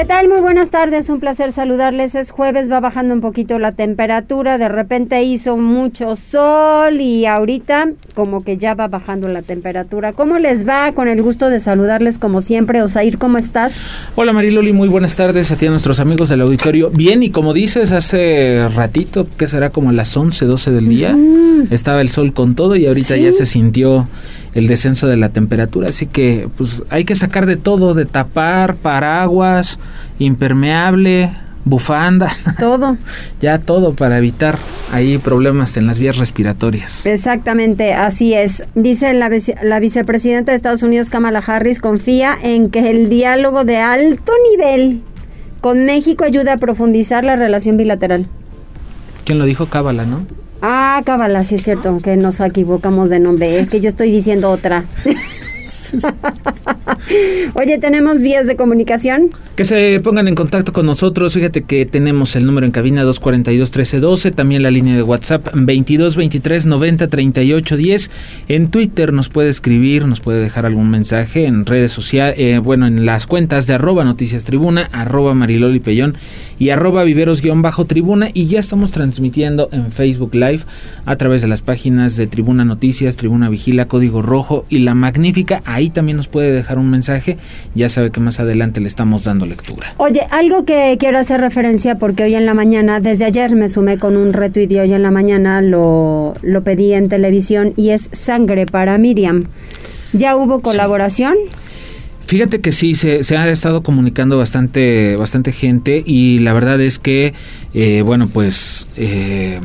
¿Qué tal? Muy buenas tardes, un placer saludarles. Es jueves, va bajando un poquito la temperatura, de repente hizo mucho sol y ahorita como que ya va bajando la temperatura. ¿Cómo les va? Con el gusto de saludarles como siempre. Osair, ¿cómo estás? Hola Mariloli, muy buenas tardes a ti a nuestros amigos del auditorio. Bien, y como dices, hace ratito, que será como las 11, 12 del día, estaba el sol con todo y ahorita ya se sintió el descenso de la temperatura, así que pues hay que sacar de todo, de tapar, paraguas, impermeable, bufanda. Todo. ya todo para evitar ahí problemas en las vías respiratorias. Exactamente, así es. Dice la, la vicepresidenta de Estados Unidos, Kamala Harris, confía en que el diálogo de alto nivel con México ayuda a profundizar la relación bilateral. ¿Quién lo dijo? Cábala, ¿no? Ah, Cábala, sí es cierto, que nos equivocamos de nombre. Es que yo estoy diciendo otra. Oye, ¿tenemos vías de comunicación? Que se pongan en contacto con nosotros. Fíjate que tenemos el número en cabina 242-1312, también la línea de WhatsApp 2223-903810. En Twitter nos puede escribir, nos puede dejar algún mensaje en redes sociales, eh, bueno, en las cuentas de arroba noticias tribuna, arroba mariloli pellón y arroba viveros-tribuna. Y ya estamos transmitiendo en Facebook Live a través de las páginas de Tribuna Noticias, Tribuna Vigila, Código Rojo y La Magnífica. Ahí también nos puede dejar un mensaje. Ya sabe que más adelante le estamos dando lectura. Oye, algo que quiero hacer referencia porque hoy en la mañana, desde ayer me sumé con un reto y hoy en la mañana lo, lo pedí en televisión y es sangre para Miriam. ¿Ya hubo colaboración? Fíjate que sí, se, se, ha estado comunicando bastante, bastante gente y la verdad es que, eh, bueno, pues... Eh,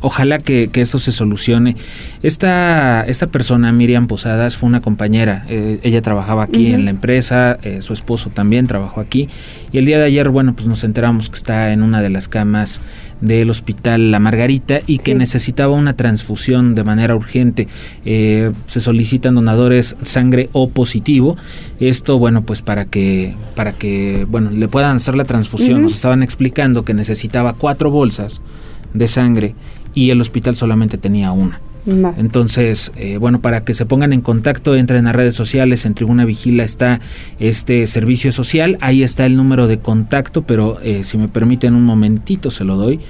ojalá que, que, esto se solucione. Esta, esta persona, Miriam Posadas, fue una compañera. Eh, ella trabajaba aquí en la empresa, eh, su esposo también trabajó aquí. Y el día de ayer, bueno, pues nos enteramos que está en una de las camas del hospital La Margarita y que sí. necesitaba una transfusión de manera urgente. Eh, se solicitan donadores sangre O positivo. Esto, bueno, pues para que, para que, bueno, le puedan hacer la transfusión. Uh -huh. Nos estaban explicando que necesitaba cuatro bolsas de sangre y el hospital solamente tenía una. No. Entonces, eh, bueno, para que se pongan en contacto, entren a redes sociales, en Tribuna Vigila está este servicio social, ahí está el número de contacto, pero eh, si me permiten un momentito se lo doy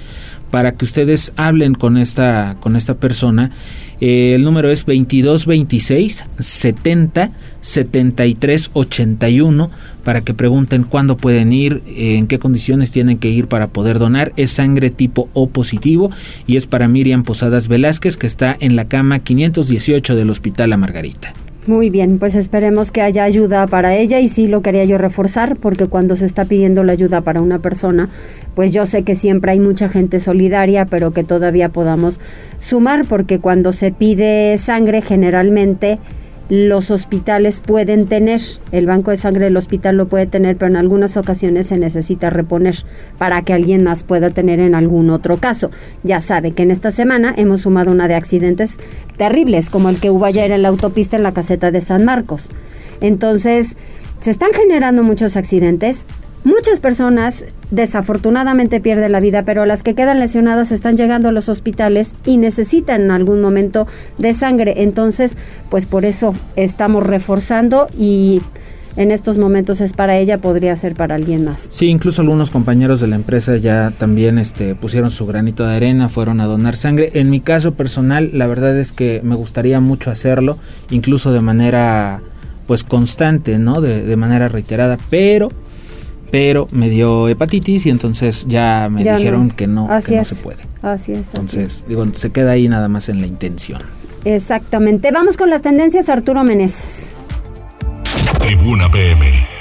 para que ustedes hablen con esta con esta persona. Eh, el número es 2226 70 73 81 para que pregunten cuándo pueden ir, en qué condiciones tienen que ir para poder donar. Es sangre tipo O positivo y es para Miriam Posadas Velázquez que está en la cama 518 del Hospital La Margarita. Muy bien, pues esperemos que haya ayuda para ella y sí lo quería yo reforzar porque cuando se está pidiendo la ayuda para una persona, pues yo sé que siempre hay mucha gente solidaria, pero que todavía podamos sumar porque cuando se pide sangre generalmente los hospitales pueden tener, el banco de sangre del hospital lo puede tener, pero en algunas ocasiones se necesita reponer para que alguien más pueda tener en algún otro caso. Ya sabe que en esta semana hemos sumado una de accidentes terribles, como el que hubo ayer en la autopista en la caseta de San Marcos. Entonces, se están generando muchos accidentes, Muchas personas desafortunadamente pierden la vida, pero las que quedan lesionadas están llegando a los hospitales y necesitan en algún momento de sangre. Entonces, pues por eso estamos reforzando y en estos momentos es para ella, podría ser para alguien más. Sí, incluso algunos compañeros de la empresa ya también este, pusieron su granito de arena, fueron a donar sangre. En mi caso personal, la verdad es que me gustaría mucho hacerlo, incluso de manera pues constante, ¿no? De, de manera reiterada, pero pero me dio hepatitis y entonces ya me ya dijeron no. que no, así que no es. se puede. Así es. Entonces, así es. digo, se queda ahí nada más en la intención. Exactamente. Vamos con las tendencias, Arturo Meneses. Tribuna PM.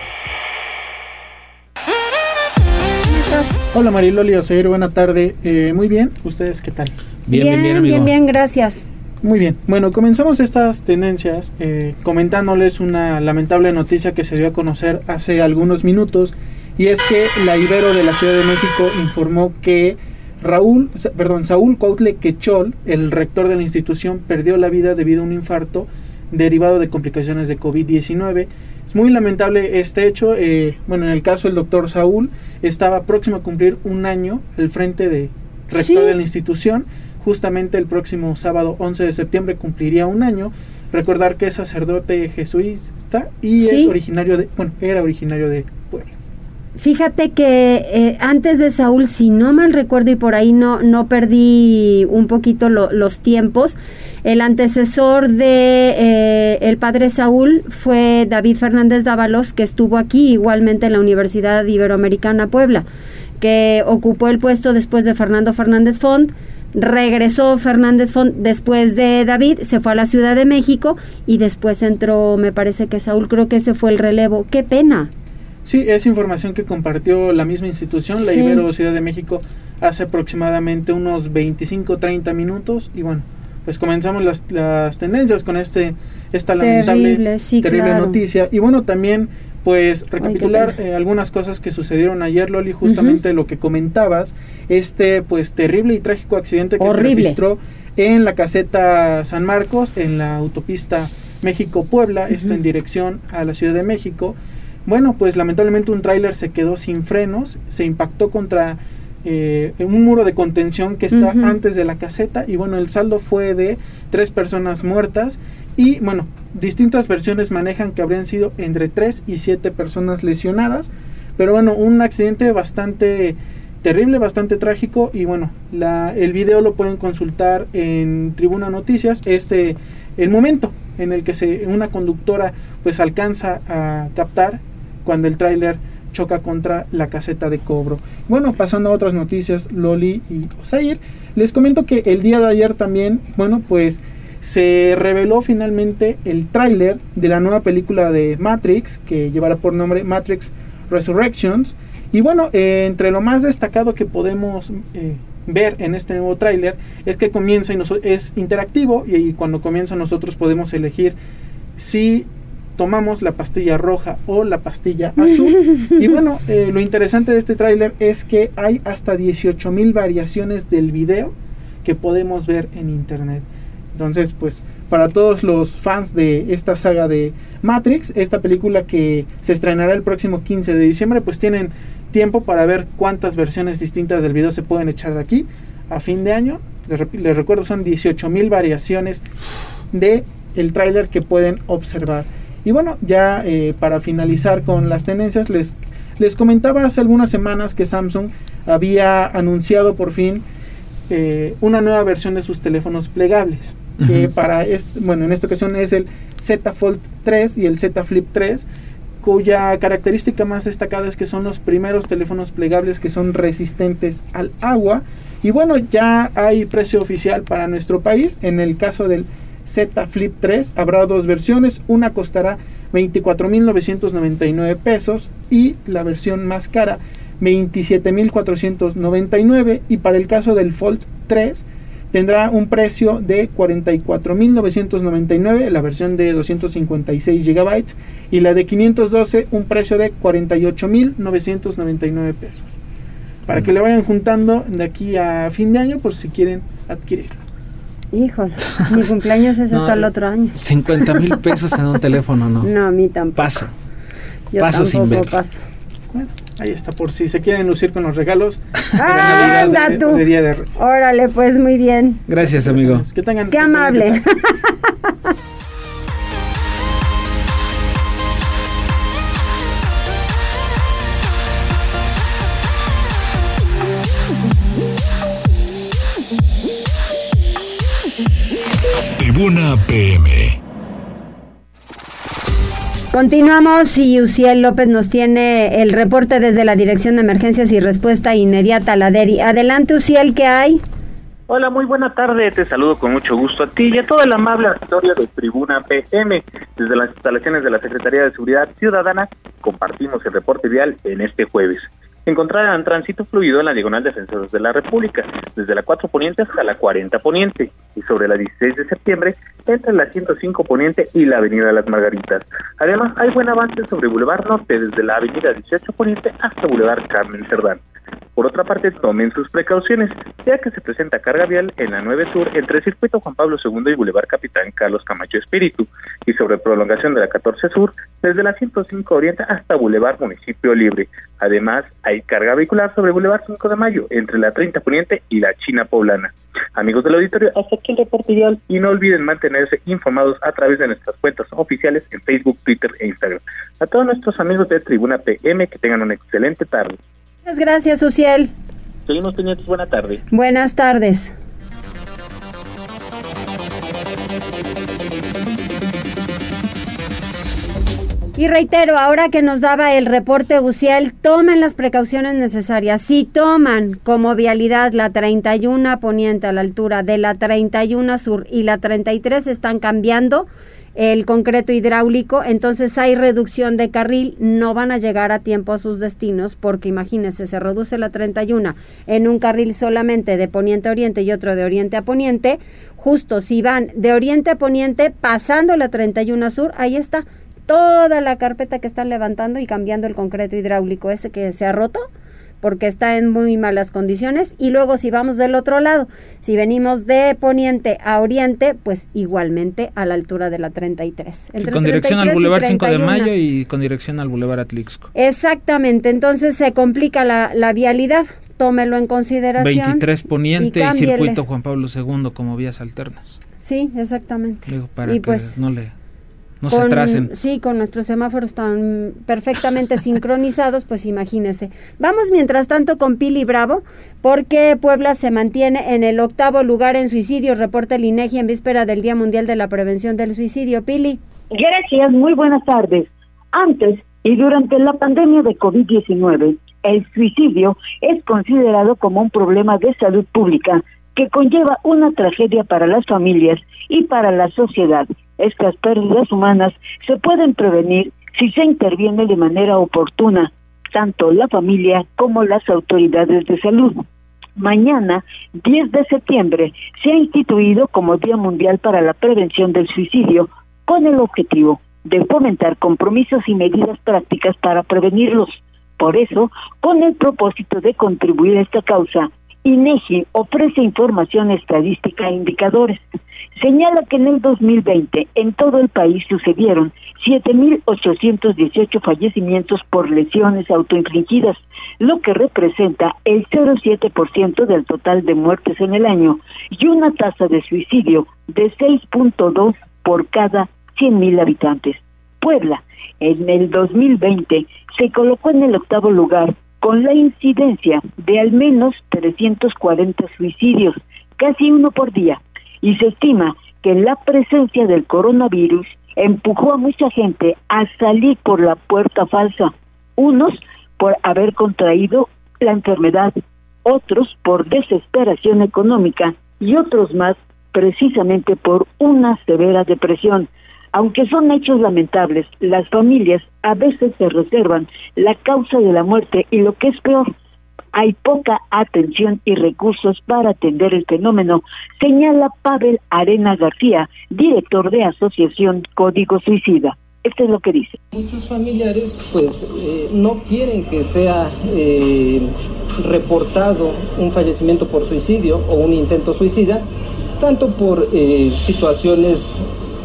Hola Mariloli Oseir, buena tarde. Eh, muy bien, ¿ustedes qué tal? Bien, bien, bien, bien, bien, gracias. Muy bien, bueno, comenzamos estas tendencias eh, comentándoles una lamentable noticia que se dio a conocer hace algunos minutos y es que la Ibero de la Ciudad de México informó que Raúl, perdón, Saúl Coutle Quechol, el rector de la institución, perdió la vida debido a un infarto derivado de complicaciones de COVID-19. Es muy lamentable este hecho. Eh, bueno, en el caso del doctor Saúl, estaba próximo a cumplir un año al frente de rector de la institución. Justamente el próximo sábado 11 de septiembre cumpliría un año. Recordar que es sacerdote jesuita y es originario de, bueno, era originario de. Fíjate que eh, antes de Saúl, si no mal recuerdo y por ahí no, no perdí un poquito los tiempos, el antecesor de eh, el padre Saúl fue David Fernández Dávalos, que estuvo aquí igualmente en la Universidad Iberoamericana Puebla, que ocupó el puesto después de Fernando Fernández Font. Regresó Fernández Font después de David, se fue a la Ciudad de México y después entró, me parece que Saúl, creo que ese fue el relevo. Qué pena. Sí, es información que compartió la misma institución, la Ibero Ciudad de México, hace aproximadamente unos 25-30 minutos. Y bueno, pues comenzamos las, las tendencias con este esta lamentable, terrible, noticia. Y bueno, también pues recapitular eh, algunas cosas que sucedieron ayer, Loli, justamente lo que comentabas, este pues terrible y trágico accidente que se registró en la caseta San Marcos, en la autopista México-Puebla, esto en dirección a la Ciudad de México. Bueno, pues lamentablemente un tráiler se quedó sin frenos, se impactó contra eh, un muro de contención que está antes de la caseta y bueno, el saldo fue de tres personas muertas y bueno, distintas versiones manejan que habrían sido entre tres y siete personas lesionadas, pero bueno, un accidente bastante terrible, bastante trágico y bueno, la, el video lo pueden consultar en Tribuna Noticias, este el momento en el que se, una conductora pues alcanza a captar cuando el tráiler choca contra la caseta de cobro. Bueno, pasando a otras noticias, Loli y Osair, les comento que el día de ayer también, bueno, pues se reveló finalmente el tráiler de la nueva película de Matrix, que llevará por nombre Matrix Resurrections. Y bueno, eh, entre lo más destacado que podemos eh, ver en este nuevo tráiler es que comienza y es interactivo y cuando comienza nosotros podemos elegir si tomamos la pastilla roja o la pastilla azul. y bueno, eh, lo interesante de este tráiler es que hay hasta 18 mil variaciones del video que podemos ver en internet. Entonces, pues para todos los fans de esta saga de Matrix, esta película que se estrenará el próximo 15 de diciembre, pues tienen tiempo para ver cuántas versiones distintas del video se pueden echar de aquí a fin de año. Les, recuerdo, son 18 mil variaciones de el tráiler que pueden observar. Y bueno, ya eh, para finalizar con las tendencias, les, les comentaba hace algunas semanas que Samsung había anunciado por fin eh, una nueva versión de sus teléfonos plegables. Que para este, bueno, en esta ocasión es el Z Fold 3 y el Z Flip 3, cuya característica más destacada es que son los primeros teléfonos plegables que son resistentes al agua. Y bueno, ya hay precio oficial para nuestro país. En el caso del Z Flip 3 habrá dos versiones, una costará 24.999 pesos y la versión más cara 27.499 y para el caso del Fold 3 tendrá un precio de 44.999 la versión de 256 GB y la de 512 un precio de 48.999 pesos. Para que le vayan juntando de aquí a fin de año por si quieren adquirirlo. Híjole, mi cumpleaños es hasta el otro año. 50 mil pesos en un teléfono, ¿no? No, a mí tampoco. Paso. paso sin ver. Paso. Bueno, ahí está, por si se quieren lucir con los regalos. ¡Ah, de, tú! Día de Órale, pues muy bien. Gracias, amigo. Que tengan. Qué amable. Tribuna PM. Continuamos y Uciel López nos tiene el reporte desde la Dirección de Emergencias y Respuesta Inmediata a la DERI. Adelante, Uciel, ¿qué hay? Hola, muy buena tarde. Te saludo con mucho gusto a ti y a todo el amable auditorio de Tribuna PM. Desde las instalaciones de la Secretaría de Seguridad Ciudadana compartimos el reporte vial en este jueves encontrarán tránsito fluido en la diagonal Defensores de la República, desde la 4 Poniente hasta la 40 Poniente, y sobre la 16 de septiembre entre la 105 Poniente y la Avenida las Margaritas. Además, hay buen avance sobre Boulevard Norte, desde la Avenida 18 Poniente hasta Boulevard Carmen Cerdán. Por otra parte, tomen sus precauciones, ya que se presenta carga vial en la 9 Sur entre el Circuito Juan Pablo II y Boulevard Capitán Carlos Camacho Espíritu, y sobre prolongación de la 14 Sur desde la 105 Oriente hasta Boulevard Municipio Libre. Además, hay carga vehicular sobre Boulevard 5 de Mayo entre la 30 Poniente y la China Poblana. Amigos del auditorio, hasta aquí el reporte y no olviden mantenerse informados a través de nuestras cuentas oficiales en Facebook, Twitter e Instagram. A todos nuestros amigos de Tribuna PM que tengan una excelente tarde. Muchas gracias, Uciel. Seguimos teniendo buena tarde. Buenas tardes. Y reitero, ahora que nos daba el reporte Uciel, tomen las precauciones necesarias. Si toman como vialidad la 31 poniente a la altura de la 31 sur y la 33 están cambiando, el concreto hidráulico, entonces hay reducción de carril, no van a llegar a tiempo a sus destinos porque imagínense, se reduce la 31 en un carril solamente de poniente a oriente y otro de oriente a poniente, justo si van de oriente a poniente pasando la 31 sur, ahí está toda la carpeta que están levantando y cambiando el concreto hidráulico ese que se ha roto porque está en muy malas condiciones. Y luego si vamos del otro lado, si venimos de poniente a oriente, pues igualmente a la altura de la 33. con dirección al Boulevard 5 de Mayo y con dirección al Boulevard Atlixco. Exactamente, entonces se complica la, la vialidad. Tómelo en consideración. 23 poniente y, circuito Juan Pablo II como vías alternas. Sí, exactamente. para y que pues, no le no se atrasen. Sí, con nuestros semáforos tan perfectamente sincronizados, pues imagínese. Vamos mientras tanto con Pili Bravo, porque Puebla se mantiene en el octavo lugar en suicidio, reporta el INEGI en víspera del Día Mundial de la Prevención del Suicidio. Pili. Gracias, muy buenas tardes. Antes y durante la pandemia de COVID-19, el suicidio es considerado como un problema de salud pública que conlleva una tragedia para las familias y para la sociedad estas pérdidas humanas se pueden prevenir si se interviene de manera oportuna, tanto la familia como las autoridades de salud. Mañana, 10 de septiembre, se ha instituido como Día Mundial para la Prevención del Suicidio con el objetivo de fomentar compromisos y medidas prácticas para prevenirlos. Por eso, con el propósito de contribuir a esta causa, INEGI ofrece información estadística e indicadores. Señala que en el 2020 en todo el país sucedieron 7.818 fallecimientos por lesiones autoinfligidas, lo que representa el 0,7% del total de muertes en el año y una tasa de suicidio de 6.2 por cada 100.000 habitantes. Puebla, en el 2020, se colocó en el octavo lugar con la incidencia de al menos 340 suicidios, casi uno por día, y se estima que la presencia del coronavirus empujó a mucha gente a salir por la puerta falsa, unos por haber contraído la enfermedad, otros por desesperación económica y otros más precisamente por una severa depresión. Aunque son hechos lamentables, las familias a veces se reservan la causa de la muerte y lo que es peor, hay poca atención y recursos para atender el fenómeno, señala Pavel Arena García, director de Asociación Código Suicida. Esto es lo que dice. Muchos familiares pues eh, no quieren que sea eh, reportado un fallecimiento por suicidio o un intento suicida, tanto por eh, situaciones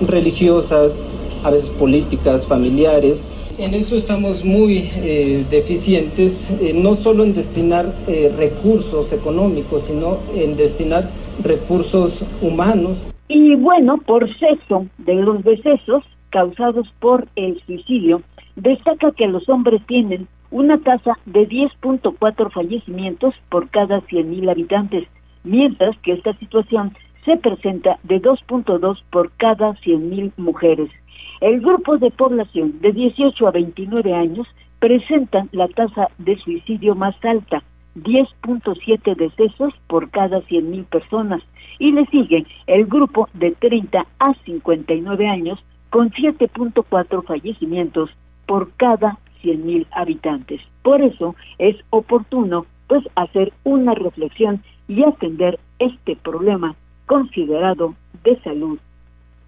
religiosas, a veces políticas, familiares. En eso estamos muy eh, deficientes, eh, no solo en destinar eh, recursos económicos, sino en destinar recursos humanos. Y bueno, por sexo de los decesos causados por el suicidio, destaca que los hombres tienen una tasa de 10.4 fallecimientos por cada 100.000 habitantes, mientras que esta situación se presenta de 2.2 por cada 100.000 mujeres. El grupo de población de 18 a 29 años presentan la tasa de suicidio más alta, 10.7 decesos por cada 100.000 personas, y le sigue el grupo de 30 a 59 años con 7.4 fallecimientos por cada 100.000 habitantes. Por eso es oportuno pues hacer una reflexión y atender este problema considerado de salud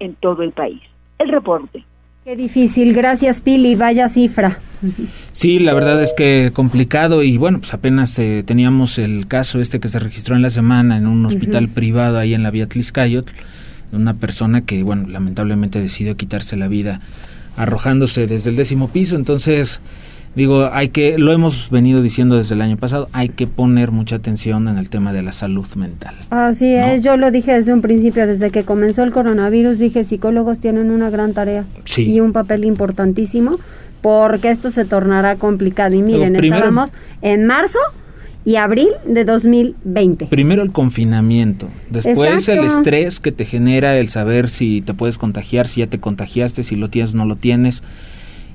en todo el país. El reporte. Qué difícil, gracias Pili, vaya cifra. Sí, la verdad es que complicado y bueno, pues apenas eh, teníamos el caso este que se registró en la semana en un hospital privado ahí en la vía Tliscayot, una persona que bueno, lamentablemente decidió quitarse la vida arrojándose desde el décimo piso, entonces digo, hay que, lo hemos venido diciendo desde el año pasado, hay que poner mucha atención en el tema de la salud mental. Así es, yo lo dije desde un principio, desde que comenzó el coronavirus, dije, psicólogos tienen una gran tarea y un papel importantísimo, porque esto se tornará complicado. Y miren, estábamos en marzo y abril de 2020. Primero el confinamiento, después el estrés que te genera el saber si te puedes contagiar, si ya te contagiaste, si lo tienes, no lo tienes.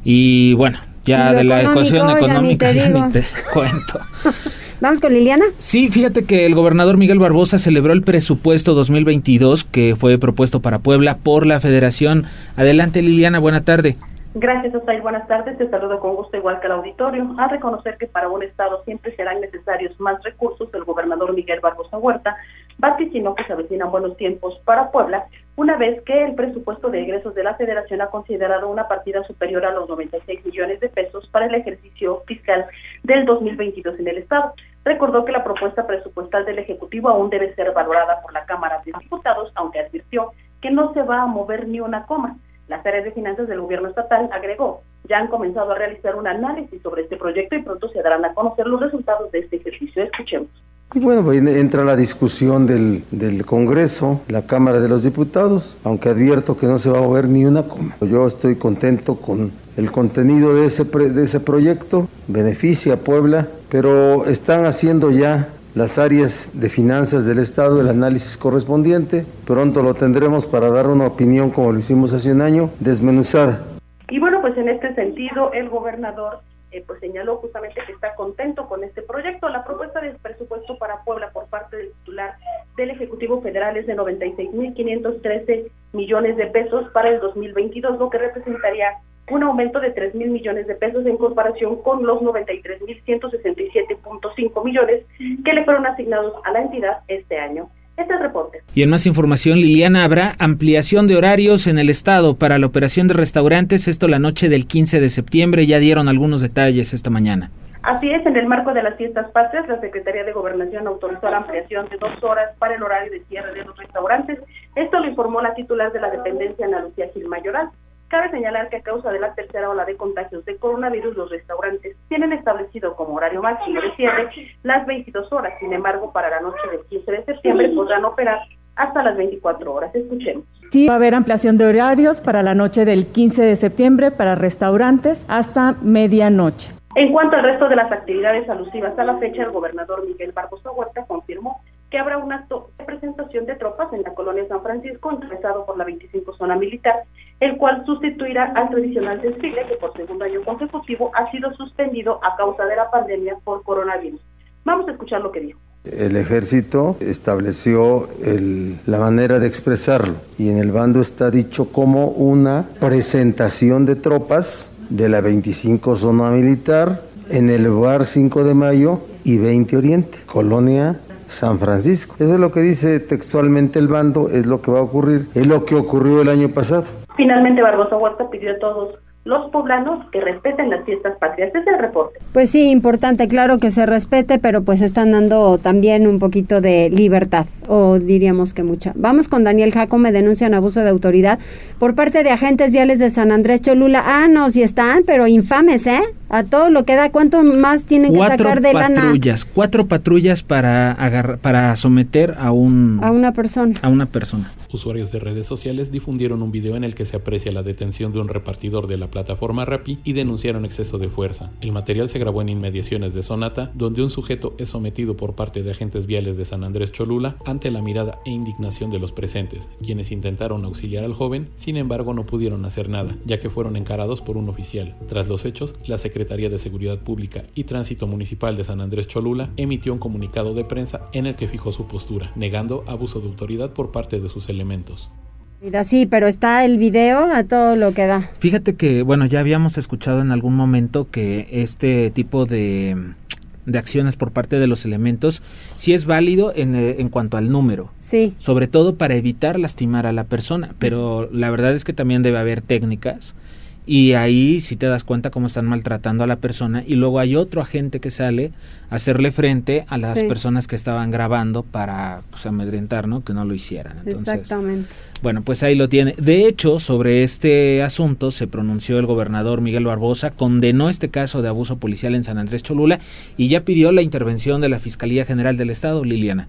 Y bueno, ya de la ecuación económica ya ni te, cuento. Vamos con Liliana. Sí, fíjate que el gobernador Miguel Barbosa celebró el presupuesto 2022 que fue propuesto para Puebla por la Federación. Adelante Liliana, buena tarde. Gracias, Osay. Buenas tardes. Te saludo con gusto, igual que al auditorio. A reconocer que para un Estado siempre serán necesarios más recursos, el gobernador Miguel Barbosa Huerta vaticinó que se avecinan buenos tiempos para Puebla, una vez que el presupuesto de egresos de la Federación ha considerado una partida superior a los 96 millones de pesos para el ejercicio fiscal del 2022 en el Estado. Recordó que la propuesta presupuestal del Ejecutivo aún debe ser valorada por la Cámara de Diputados, aunque advirtió que no se va a mover ni una coma. Las áreas de finanzas del gobierno estatal, agregó, ya han comenzado a realizar un análisis sobre este proyecto y pronto se darán a conocer los resultados de este ejercicio. Escuchemos. Y bueno, pues entra la discusión del, del, Congreso, la Cámara de los Diputados, aunque advierto que no se va a mover ni una coma. Yo estoy contento con el contenido de ese, de ese proyecto, beneficia a Puebla, pero están haciendo ya las áreas de finanzas del Estado el análisis correspondiente. Pronto lo tendremos para dar una opinión, como lo hicimos hace un año, desmenuzada. Y bueno, pues en este sentido, el gobernador eh, pues señaló justamente que está contento con este proyecto. La propuesta de presupuesto para Puebla por parte del titular del Ejecutivo Federal es de 96.513 millones de pesos para el 2022, lo que representaría un aumento de 3 mil millones de pesos en comparación con los 93.167.5 millones que le fueron asignados a la entidad este año. Este es el reporte. Y en más información, Liliana, habrá ampliación de horarios en el estado para la operación de restaurantes, esto la noche del 15 de septiembre, ya dieron algunos detalles esta mañana. Así es, en el marco de las fiestas patrias, la Secretaría de Gobernación autorizó la ampliación de dos horas para el horario de cierre de los restaurantes. Esto lo informó la titular de la dependencia, Ana Lucía Gil Mayoral. Cabe señalar que a causa de la tercera ola de contagios de coronavirus, los restaurantes tienen establecido como horario máximo de cierre las 22 horas. Sin embargo, para la noche del 15 de septiembre podrán operar hasta las 24 horas. Escuchemos. Sí, va a haber ampliación de horarios para la noche del 15 de septiembre para restaurantes hasta medianoche. En cuanto al resto de las actividades alusivas a la fecha, el gobernador Miguel Barbosa Huerta confirmó que habrá un acto de presentación de tropas en la colonia San Francisco, encabezado por la 25 Zona Militar, el cual sustituirá al tradicional desfile que por segundo año consecutivo ha sido suspendido a causa de la pandemia por coronavirus. Vamos a escuchar lo que dijo. El ejército estableció la manera de expresarlo y en el bando está dicho como una presentación de tropas de la 25 Zona Militar en el lugar 5 de Mayo y 20 Oriente, colonia San Francisco. Eso es lo que dice textualmente el bando, es lo que va a ocurrir, es lo que ocurrió el año pasado. Finalmente, Barbosa Huerta pidió a todos los poblanos que respeten las fiestas patrias. Este es el reporte. Pues sí, importante, claro que se respete, pero pues están dando también un poquito de libertad, o diríamos que mucha. Vamos con Daniel Jacome, denuncian abuso de autoridad por parte de agentes viales de San Andrés Cholula. Ah, no, sí están, pero infames, ¿eh? A todo lo que da, ¿cuánto más tienen que sacar de lana? Cuatro patrullas, cuatro patrullas para agarrar, para someter a un... A una persona. A una persona. Usuarios de redes sociales difundieron un video en el que se aprecia la detención de un repartidor de la plataforma Rappi y denunciaron exceso de fuerza. El material se grabó en inmediaciones de Sonata, donde un sujeto es sometido por parte de agentes viales de San Andrés Cholula ante la mirada e indignación de los presentes, quienes intentaron auxiliar al joven, sin embargo no pudieron hacer nada, ya que fueron encarados por un oficial. Tras los hechos, la Secretaría de Seguridad Pública y Tránsito Municipal de San Andrés Cholula emitió un comunicado de prensa en el que fijó su postura, negando abuso de autoridad por parte de sus elementos. Sí, pero está el video a todo lo que da. Fíjate que, bueno, ya habíamos escuchado en algún momento que este tipo de, de acciones por parte de los elementos sí es válido en, eh, en, cuanto al número. Sí. Sobre todo para evitar lastimar a la persona, pero la verdad es que también debe haber técnicas y ahí si te das cuenta cómo están maltratando a la persona y luego hay otro agente que sale a hacerle frente a las personas que estaban grabando para pues, amedrentar, ¿no? Que no lo hicieran. Exactamente. Bueno, pues ahí lo tiene. De hecho, sobre este asunto se pronunció el gobernador Miguel Barbosa, condenó este caso de abuso policial en San Andrés Cholula y ya pidió la intervención de la Fiscalía General del Estado, Liliana.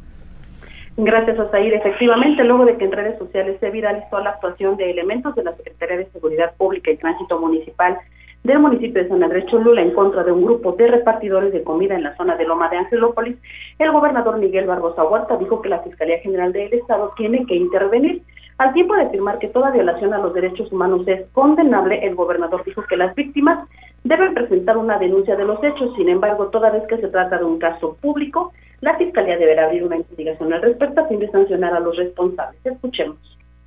Gracias, Osair. Efectivamente, luego de que en redes sociales se viralizó la actuación de elementos de la Secretaría de Seguridad Pública y Tránsito Municipal del municipio de San Andrés Cholula en contra de un grupo de repartidores de comida en la zona de Loma de Angelópolis, el gobernador Miguel Barbosa Huerta dijo que la Fiscalía General del Estado tiene que intervenir. Al tiempo de afirmar que toda violación a los derechos humanos es condenable, el gobernador dijo que las víctimas deben presentar una denuncia de los hechos. Sin embargo, toda vez que se trata de un caso público, la Fiscalía deberá abrir una investigación al respecto a fin de sancionar a los responsables. Escuchemos.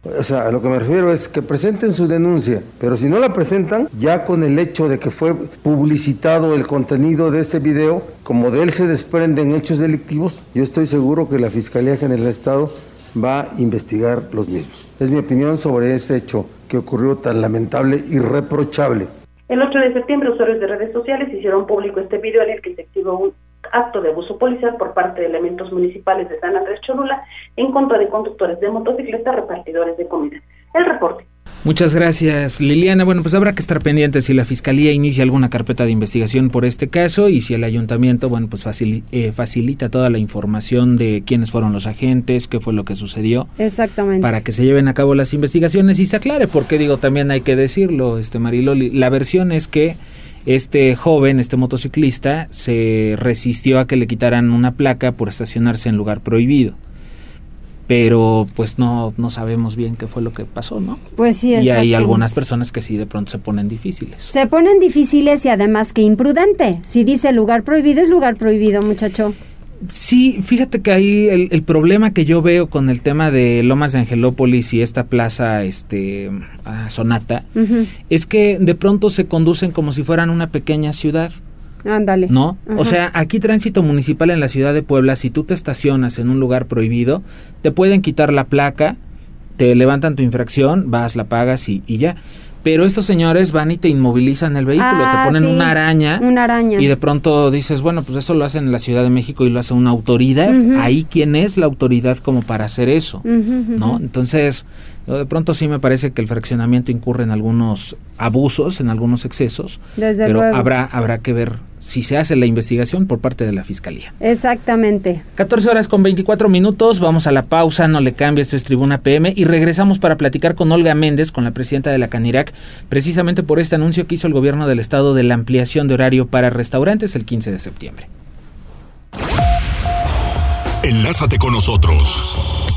O sea, a lo que me refiero es que presenten su denuncia, pero si no la presentan, ya con el hecho de que fue publicitado el contenido de este video, como de él se desprenden hechos delictivos, yo estoy seguro que la Fiscalía General del Estado va a investigar los mismos. Es mi opinión sobre ese hecho que ocurrió tan lamentable y reprochable. El 8 de septiembre, usuarios de redes sociales hicieron público este video en el que se activó un acto de abuso policial por parte de elementos municipales de San Andrés Cholula en contra de conductores de motocicletas repartidores de comida. El reporte. Muchas gracias, Liliana. Bueno, pues habrá que estar pendientes si la Fiscalía inicia alguna carpeta de investigación por este caso y si el ayuntamiento, bueno, pues eh, facilita toda la información de quiénes fueron los agentes, qué fue lo que sucedió. Exactamente. Para que se lleven a cabo las investigaciones y se aclare, porque digo, también hay que decirlo, este Mariloli, la versión es que este joven, este motociclista, se resistió a que le quitaran una placa por estacionarse en lugar prohibido. Pero pues no, no sabemos bien qué fue lo que pasó, ¿no? Pues sí, Y hay algunas personas que sí de pronto se ponen difíciles. Se ponen difíciles y además que imprudente. Si dice lugar prohibido, es lugar prohibido, muchacho. Sí, fíjate que ahí el, problema que yo veo con el tema de Lomas de Angelópolis y esta plaza este Sonata es que de pronto se conducen como si fueran una pequeña ciudad. Ándale. ¿No? O sea, aquí tránsito municipal en la ciudad de Puebla, si tú te estacionas en un lugar prohibido, te pueden quitar la placa, te levantan tu infracción, vas, la pagas y, y ya. Pero estos señores van y te inmovilizan el vehículo, te Ah, ponen sí, una araña. Una araña. Y de pronto dices, bueno, pues eso lo hacen en la Ciudad de México y lo hace una autoridad. Ujú. Ahí, ¿quién es la autoridad como para hacer eso? ¿No? Entonces, de pronto sí me parece que el fraccionamiento incurre en algunos abusos, en algunos excesos. Desde pero luego. habrá, habrá que ver si se hace la investigación por parte de la Fiscalía. Exactamente. 14 horas con 24 minutos, vamos a la pausa, no le cambies, esto es Tribuna PM y regresamos para platicar con Olga Méndez, con la presidenta de la Canirac, precisamente por este anuncio que hizo el gobierno del estado de la ampliación de horario para restaurantes el 15 de septiembre. Enlázate con nosotros.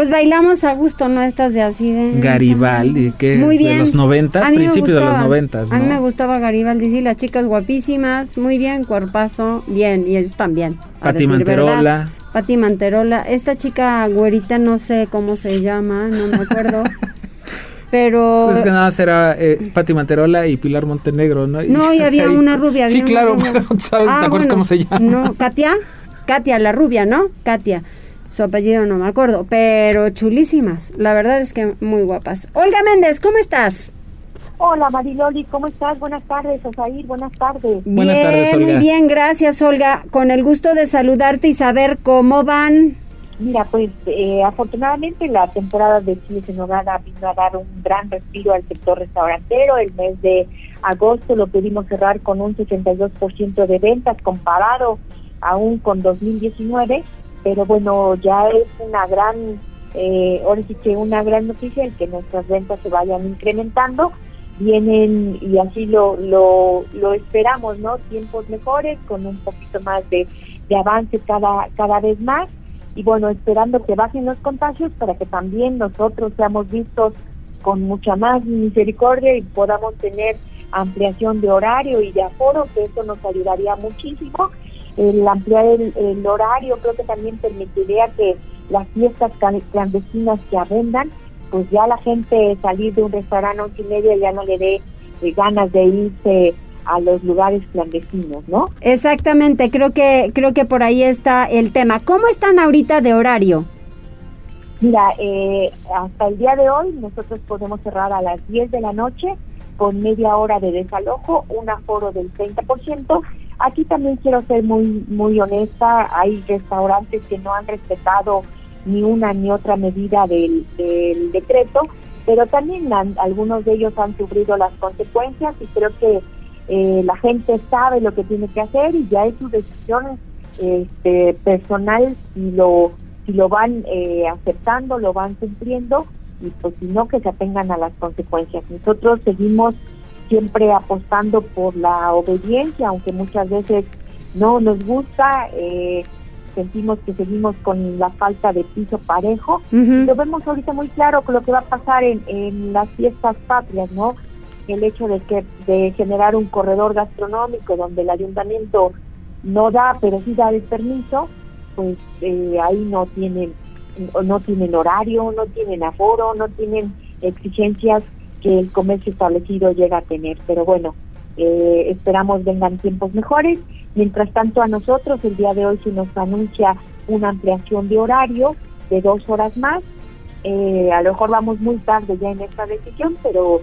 Pues bailamos a gusto, ¿no? Estas de así de... Garibaldi, que Muy de los noventas, principios de los noventas, A mí me gustaba Garibaldi, sí, las chicas guapísimas, muy bien, cuerpazo, bien, y ellos también. Pati Manterola. Pati Manterola. Esta chica güerita, no sé cómo se llama, no me acuerdo. pero... Es que nada, será eh, Pati Manterola y Pilar Montenegro, ¿no? No, y había una rubia. Sí, había claro, una rubia. pero ¿sabes? Ah, ¿te acuerdas bueno, cómo se llama? No, Katia. Katia, la rubia, ¿no? Katia. Su apellido no me acuerdo, pero chulísimas. La verdad es que muy guapas. Olga Méndez, ¿cómo estás? Hola Mariloli, ¿cómo estás? Buenas tardes, Osair, buenas tardes. Buenas bien, tardes, Olga. Muy bien, gracias, Olga. Con el gusto de saludarte y saber cómo van. Mira, pues eh, afortunadamente la temporada de Chiles en Nogada vino a dar un gran respiro al sector restaurantero. El mes de agosto lo pudimos cerrar con un 62% de ventas comparado aún con 2019, pero bueno, ya es una gran, eh, ahora sí que una gran noticia el que nuestras ventas se vayan incrementando. Vienen y así lo, lo, lo esperamos, ¿no? Tiempos mejores, con un poquito más de, de avance cada, cada vez más y bueno, esperando que bajen los contagios para que también nosotros seamos vistos con mucha más misericordia y podamos tener ampliación de horario y de aforo, que eso nos ayudaría muchísimo. El ampliar el, el horario creo que también permitiría que las fiestas clandestinas que abundan, pues ya la gente salir de un restaurante a once y media ya no le dé eh, ganas de irse a los lugares clandestinos, ¿no? Exactamente, creo que creo que por ahí está el tema. ¿Cómo están ahorita de horario? Mira, eh, hasta el día de hoy nosotros podemos cerrar a las 10 de la noche con media hora de desalojo, un aforo del 30%. Aquí también quiero ser muy muy honesta, hay restaurantes que no han respetado ni una ni otra medida del, decreto, pero también algunos de ellos han sufrido las consecuencias y creo que eh, la gente sabe lo que tiene que hacer y ya es su decisión este, personal si lo si lo van eh, aceptando, lo van cumpliendo y pues si no que se atengan a las consecuencias. Nosotros seguimos siempre apostando por la obediencia, aunque muchas veces no nos gusta, eh, sentimos que seguimos con la falta de piso parejo. Lo vemos ahorita muy claro con lo que va a pasar en, en las fiestas patrias, ¿no? El hecho de que de generar un corredor gastronómico donde el ayuntamiento no da, pero sí da el permiso, pues eh, ahí no tienen no tienen horario, no tienen aforo, no tienen exigencias que el comercio establecido llega a tener. Pero bueno, eh, esperamos vengan tiempos mejores. Mientras tanto, a nosotros el día de hoy se nos anuncia una ampliación de horario de dos horas más. Eh, a lo mejor vamos muy tarde ya en esta decisión, pero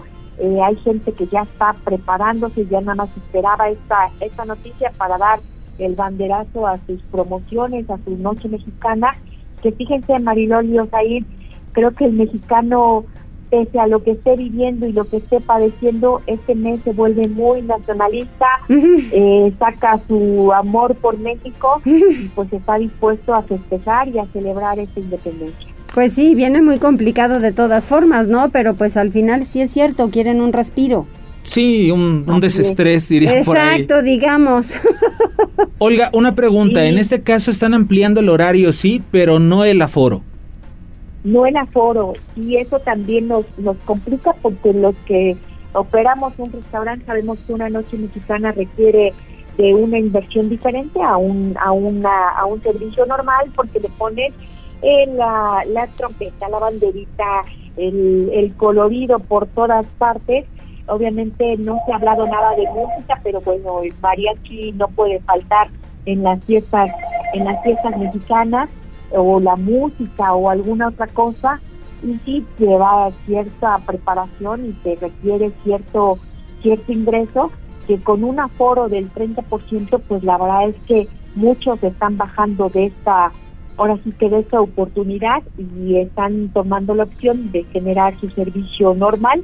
hay gente que ya está preparándose, ya nada más esperaba esta, esta noticia para dar el banderazo a sus promociones, a su noche mexicana, que fíjense Marilol y Osair, creo que el mexicano, pese a lo que esté viviendo y lo que esté padeciendo, este mes se vuelve muy nacionalista, eh, saca su amor por México y pues está dispuesto a festejar y a celebrar esta independencia. Pues sí, viene muy complicado de todas formas, ¿no? Pero pues al final sí es cierto, quieren un respiro. Sí, un, desestrés, diría por ahí. Exacto, digamos. Olga, una pregunta. En este caso están ampliando el horario, sí, pero no el aforo. No el aforo. Y eso también nos, nos complica porque los que operamos un restaurante sabemos que una noche mexicana requiere de una inversión diferente a un, a una, a un servicio normal porque le pones la, la trompeta, la banderita, el, el colorido por todas partes Obviamente no se ha hablado nada de música, pero bueno, el mariachi no puede faltar en las fiestas, en las fiestas mexicanas, o la música o alguna otra cosa, y sí lleva cierta preparación y se requiere cierto, cierto ingreso, que con un aforo del 30%, pues la verdad es que muchos están bajando de esta, ahora sí que de esta oportunidad y están tomando la opción de generar su servicio normal,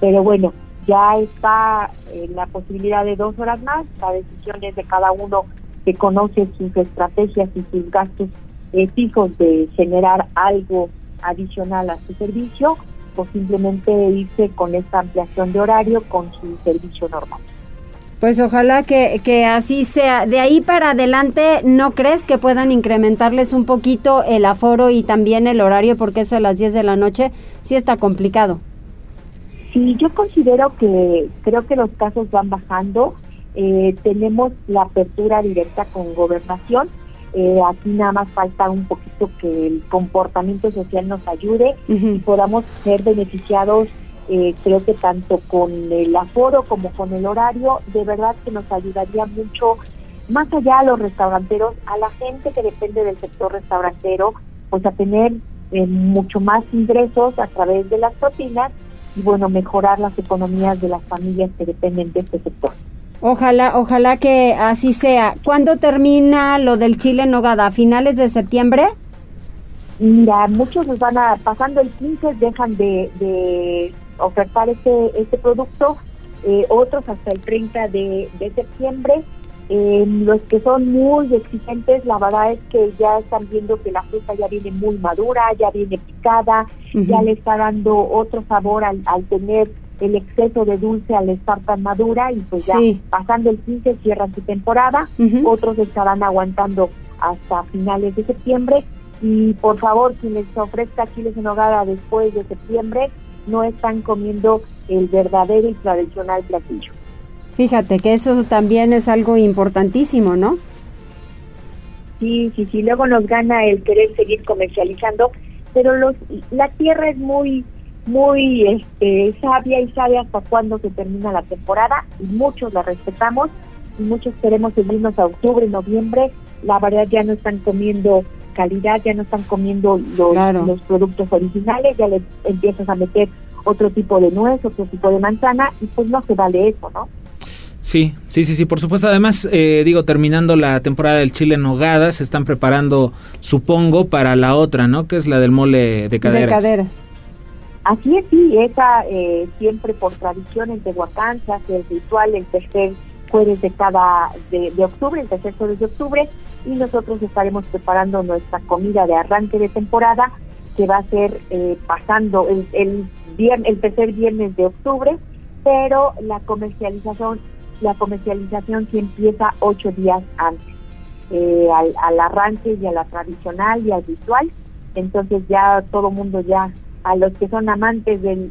pero bueno, ya está eh, la posibilidad de dos horas más, la decisión es de cada uno que conoce sus estrategias y sus gastos eh, fijos de generar algo adicional a su servicio o simplemente irse con esta ampliación de horario con su servicio normal. Pues ojalá que, que así sea. De ahí para adelante, ¿no crees que puedan incrementarles un poquito el aforo y también el horario? Porque eso a las 10 de la noche sí está complicado. Sí, yo considero que creo que los casos van bajando. Eh, tenemos la apertura directa con gobernación. Eh, aquí nada más falta un poquito que el comportamiento social nos ayude y podamos ser beneficiados, eh, creo que tanto con el aforo como con el horario. De verdad que nos ayudaría mucho, más allá a los restauranteros, a la gente que depende del sector restaurantero, pues a tener mucho más ingresos a través de las propinas y bueno, mejorar las economías de las familias que dependen de este sector. Ojalá, ojalá que así sea. ¿Cuándo termina lo del chile en nogada? ¿A finales de septiembre? Mira, muchos nos van a, pasando el 15, dejan de, ofertar este, este producto, eh, otros hasta el 30 de, de septiembre eh, los que son muy exigentes, la verdad es que ya están viendo que la fruta ya viene muy madura, ya viene picada, ya le está dando otro sabor al, tener el exceso de dulce al estar tan madura y pues ya pasando el 15 cierran su temporada, otros estarán aguantando hasta finales de septiembre y por favor quien les ofrezca chiles en hogada después de septiembre no están comiendo el verdadero y tradicional platillo. Fíjate que eso también es algo importantísimo, ¿no? Sí, sí, sí, luego nos gana el querer seguir comercializando, pero los, la tierra es muy muy este, sabia y sabe hasta cuándo se termina la temporada y muchos la respetamos y muchos queremos seguirnos a octubre, noviembre, la verdad ya no están comiendo calidad, ya no están comiendo los, los productos originales, ya le empiezas a meter otro tipo de nuez, otro tipo de manzana y pues no se vale eso, ¿no? Sí, sí, sí, sí, por supuesto. Además, eh, digo, terminando la temporada del chile en nogada, se están preparando, supongo, para la otra, ¿no? Que es la del mole de caderas. De caderas. Así es, sí, esa eh, siempre por tradición en Tehuacán se hace el ritual el tercer jueves de cada, de, octubre, el tercer jueves de octubre, y nosotros estaremos preparando nuestra comida de arranque de temporada, que va a ser eh, pasando el, el, el tercer viernes de octubre, pero la comercialización, la comercialización sí empieza ocho días antes, eh, al, al arranque y a la tradicional y al ritual, entonces ya todo mundo ya a los que son amantes del,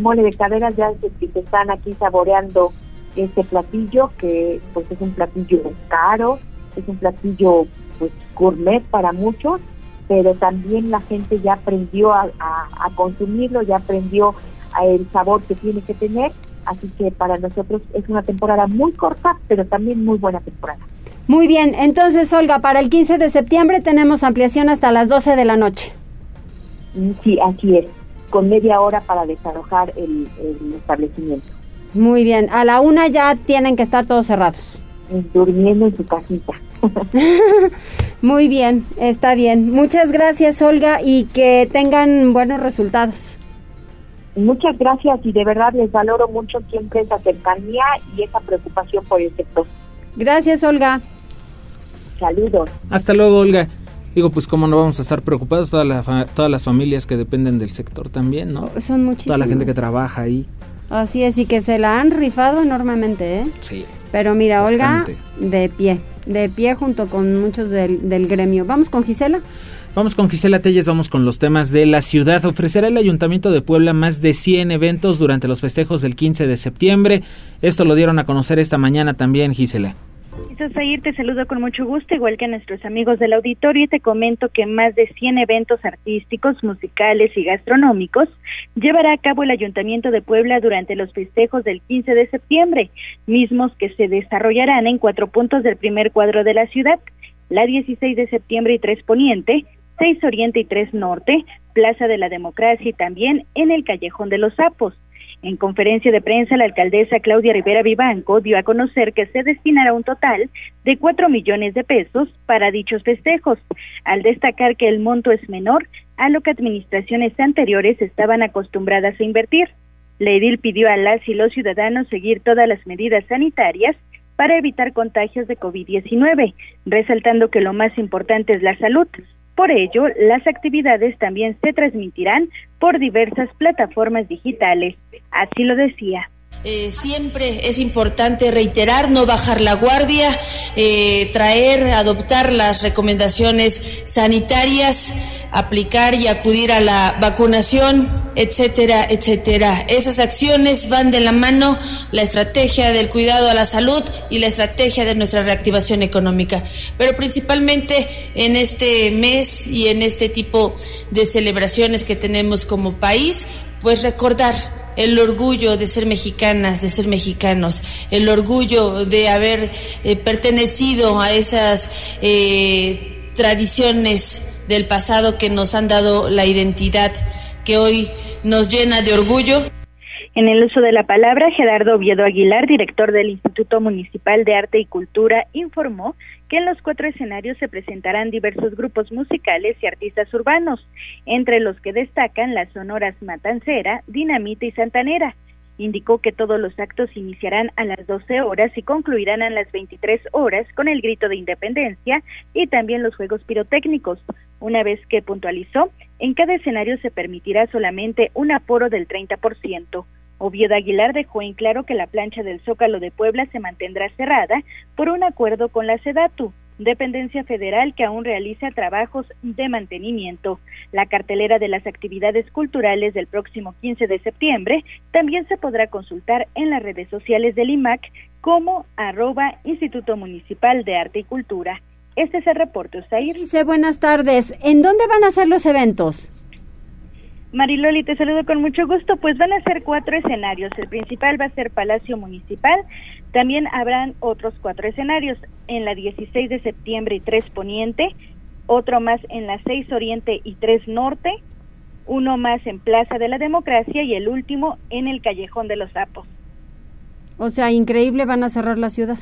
mole de caderas ya se, se están aquí saboreando este platillo que pues es un platillo caro, es un platillo pues gourmet para muchos, pero también la gente ya aprendió a, a, consumirlo, ya aprendió el sabor que tiene que tener, así que para nosotros es una temporada muy corta, pero también muy buena temporada. Muy bien, entonces Olga, para el 15 de septiembre tenemos ampliación hasta las 12 de la noche. Sí, así es, con media hora para desalojar el, establecimiento. Muy bien, a la una ya tienen que estar todos cerrados. Durmiendo en su casita. Muy bien, está bien. Muchas gracias, Olga, y que tengan buenos resultados. Muchas gracias y de verdad les valoro mucho siempre esa cercanía y esa preocupación por el sector. Gracias, Olga. Saludos. Hasta luego, Olga. Digo, pues cómo no vamos a estar preocupados, toda todas las familias que dependen del sector también, ¿no? Son muchísimas. Toda la gente que trabaja ahí. Así es, y que se la han rifado enormemente, ¿eh? Sí. Pero mira, Olga, de pie, de pie junto con muchos del, del gremio. ¿Vamos con Gisela? Vamos con Gisela Telles, vamos con los temas de la ciudad. Ofrecerá el Ayuntamiento de Puebla más de 100 eventos durante los festejos del 15 de septiembre. Esto lo dieron a conocer esta mañana también, Gisela. Sair, te saludo con mucho gusto, igual que a nuestros amigos del auditorio, y te comento que más de 100 eventos artísticos, musicales y gastronómicos llevará a cabo el Ayuntamiento de Puebla durante los festejos del 15 de septiembre, mismos que se desarrollarán en cuatro puntos del primer cuadro de la ciudad, la 16 de septiembre y 3 Poniente, 6 Oriente y 3 Norte, Plaza de la Democracia y también en el Callejón de los Sapos. En conferencia de prensa, la alcaldesa Claudia Rivera Vivanco dio a conocer que se destinará un total de cuatro millones de pesos para dichos festejos, al destacar que el monto es menor a lo que administraciones anteriores estaban acostumbradas a invertir. La edil pidió a las y los ciudadanos seguir todas las medidas sanitarias para evitar contagios de COVID-19, resaltando que lo más importante es la salud, por ello, las actividades también se transmitirán por diversas plataformas digitales. Así lo decía. Eh, siempre es importante reiterar, no bajar la guardia, eh, traer, adoptar las recomendaciones sanitarias, aplicar y acudir a la vacunación, etcétera, etcétera. Esas acciones van de la mano la estrategia del cuidado a la salud y la estrategia de nuestra reactivación económica. Pero principalmente en este mes y en este tipo de celebraciones que tenemos como país, pues recordar el orgullo de ser mexicanas, de ser mexicanos, el orgullo de haber eh, pertenecido a esas eh, tradiciones del pasado que nos han dado la identidad que hoy nos llena de orgullo. En el uso de la palabra, Gerardo Oviedo Aguilar, director del Instituto Municipal de Arte y Cultura, informó que en los cuatro escenarios se presentarán diversos grupos musicales y artistas urbanos, entre los que destacan las sonoras Matancera, Dinamita y Santanera. Indicó que todos los actos iniciarán a las 12 horas y concluirán a las 23 horas con el grito de independencia y también los juegos pirotécnicos. Una vez que puntualizó, en cada escenario se permitirá solamente un aforo del 30%. Oviedo Aguilar dejó en claro que la plancha del Zócalo de Puebla se mantendrá cerrada por un acuerdo con la SEDATU, dependencia federal que aún realiza trabajos de mantenimiento. La cartelera de las actividades culturales del próximo 15 de septiembre también se podrá consultar en las redes sociales del IMAC como arroba Instituto Municipal de Arte y Cultura. Este es el reporte, Osair. Dice, buenas tardes. ¿En dónde van a ser los eventos? Mariloli, te saludo con mucho gusto. Pues van a ser cuatro escenarios. El principal va a ser Palacio Municipal. También habrán otros cuatro escenarios. En la 16 de septiembre y 3 Poniente, otro más en la 6 Oriente y 3 Norte, uno más en Plaza de la Democracia y el último en el Callejón de los Sapos. O sea, increíble, van a cerrar la ciudad.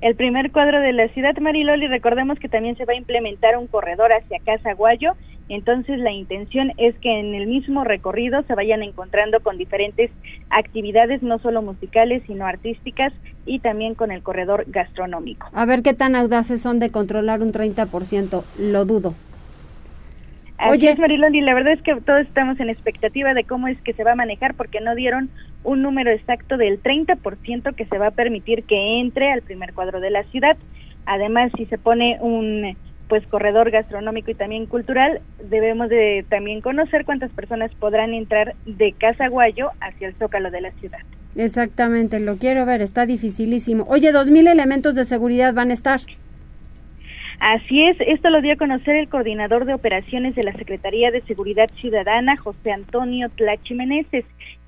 El primer cuadro de la ciudad, Mariloli, recordemos que también se va a implementar un corredor hacia Casa Guayo entonces la intención es que en el mismo recorrido se vayan encontrando con diferentes actividades, no solo musicales, sino artísticas y también con el corredor gastronómico. A ver qué tan audaces son de controlar un 30%, lo dudo. Oye, es, Marilondi, la verdad es que todos estamos en expectativa de cómo es que se va a manejar porque no dieron un número exacto del 30% que se va a permitir que entre al primer cuadro de la ciudad. Además, si se pone un pues corredor gastronómico y también cultural, debemos de también conocer cuántas personas podrán entrar de Casa Guayo hacia el Zócalo de la ciudad. Exactamente, lo quiero ver, está dificilísimo. Oye, dos mil elementos de seguridad van a estar. Así es, esto lo dio a conocer el coordinador de operaciones de la Secretaría de Seguridad Ciudadana, José Antonio Tlachi Meneses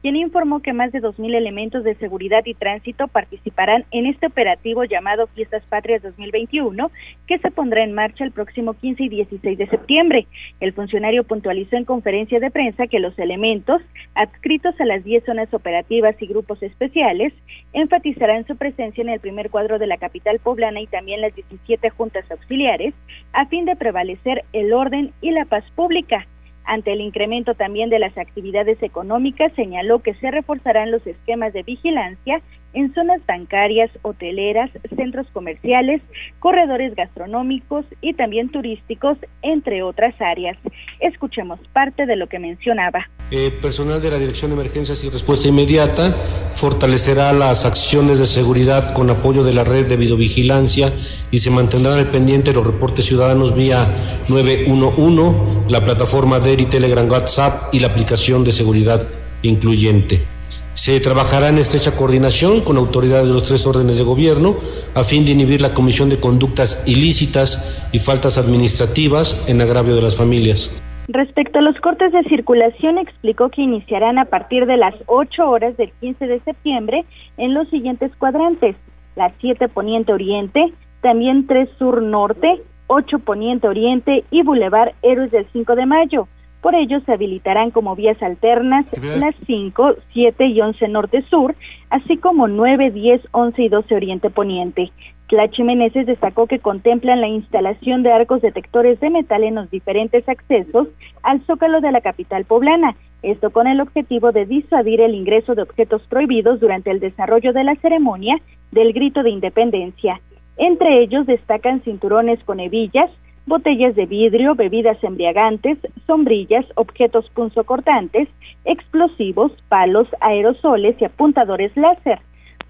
quien informó que más de 2.000 elementos de seguridad y tránsito participarán en este operativo llamado Fiestas Patrias 2021, que se pondrá en marcha el próximo 15 y 16 de septiembre. El funcionario puntualizó en conferencia de prensa que los elementos, adscritos a las 10 zonas operativas y grupos especiales, enfatizarán su presencia en el primer cuadro de la capital poblana y también las 17 juntas auxiliares, a fin de prevalecer el orden y la paz pública. Ante el incremento también de las actividades económicas, señaló que se reforzarán los esquemas de vigilancia en zonas bancarias, hoteleras, centros comerciales, corredores gastronómicos y también turísticos, entre otras áreas. Escuchemos parte de lo que mencionaba. Eh, personal de la Dirección de Emergencias y Respuesta Inmediata fortalecerá las acciones de seguridad con apoyo de la red de videovigilancia y se mantendrán al pendiente los reportes ciudadanos vía 911, la plataforma DERI Telegram WhatsApp y la aplicación de seguridad incluyente. Se trabajará en estrecha coordinación con autoridades de los tres órdenes de gobierno a fin de inhibir la comisión de conductas ilícitas y faltas administrativas en agravio de las familias. Respecto a los cortes de circulación, explicó que iniciarán a partir de las 8 horas del 15 de septiembre en los siguientes cuadrantes: las 7 Poniente Oriente, también 3 Sur Norte, 8 Poniente Oriente y Boulevard Héroes del 5 de Mayo. Por ello, se habilitarán como vías alternas las 5, 7 y 11 norte-sur, así como 9, 10, 11 y 12 oriente-poniente. Tlachi Meneses destacó que contemplan la instalación de arcos detectores de metal en los diferentes accesos al zócalo de la capital poblana, esto con el objetivo de disuadir el ingreso de objetos prohibidos durante el desarrollo de la ceremonia del grito de independencia. Entre ellos destacan cinturones con hebillas, botellas de vidrio, bebidas embriagantes, sombrillas, objetos punzocortantes, explosivos, palos, aerosoles y apuntadores láser.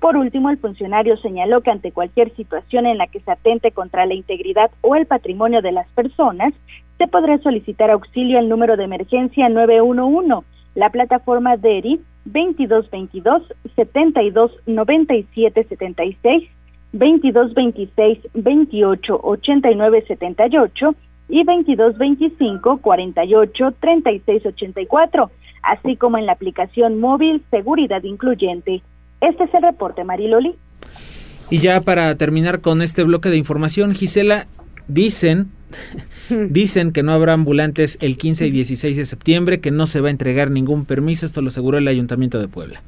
Por último, el funcionario señaló que ante cualquier situación en la que se atente contra la integridad o el patrimonio de las personas, se podrá solicitar auxilio al número de emergencia 911, la plataforma DERI 2222 72 97 76 22 26 28 89 78 y 22 25 48 36 84, así como en la aplicación móvil Seguridad Incluyente. Este es el reporte, Mariloli. Y ya para terminar con este bloque de información, Gisela, dicen Dicen que no habrá ambulantes el 15 y 16 de septiembre, que no se va a entregar ningún permiso, esto lo aseguró el Ayuntamiento de Puebla.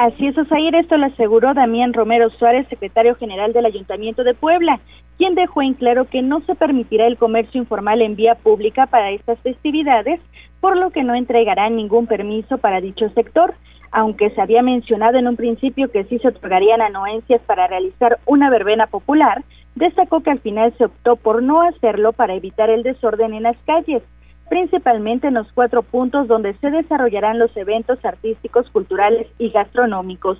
Así es, Osair, esto lo aseguró Damián Romero Suárez, secretario general del Ayuntamiento de Puebla, quien dejó en claro que no se permitirá el comercio informal en vía pública para estas festividades, por lo que no entregará ningún permiso para dicho sector, aunque se había mencionado en un principio que sí se otorgarían anuencias para realizar una verbena popular, destacó que al final se optó por no hacerlo para evitar el desorden en las calles principalmente en los cuatro puntos donde se desarrollarán los eventos artísticos, culturales y gastronómicos.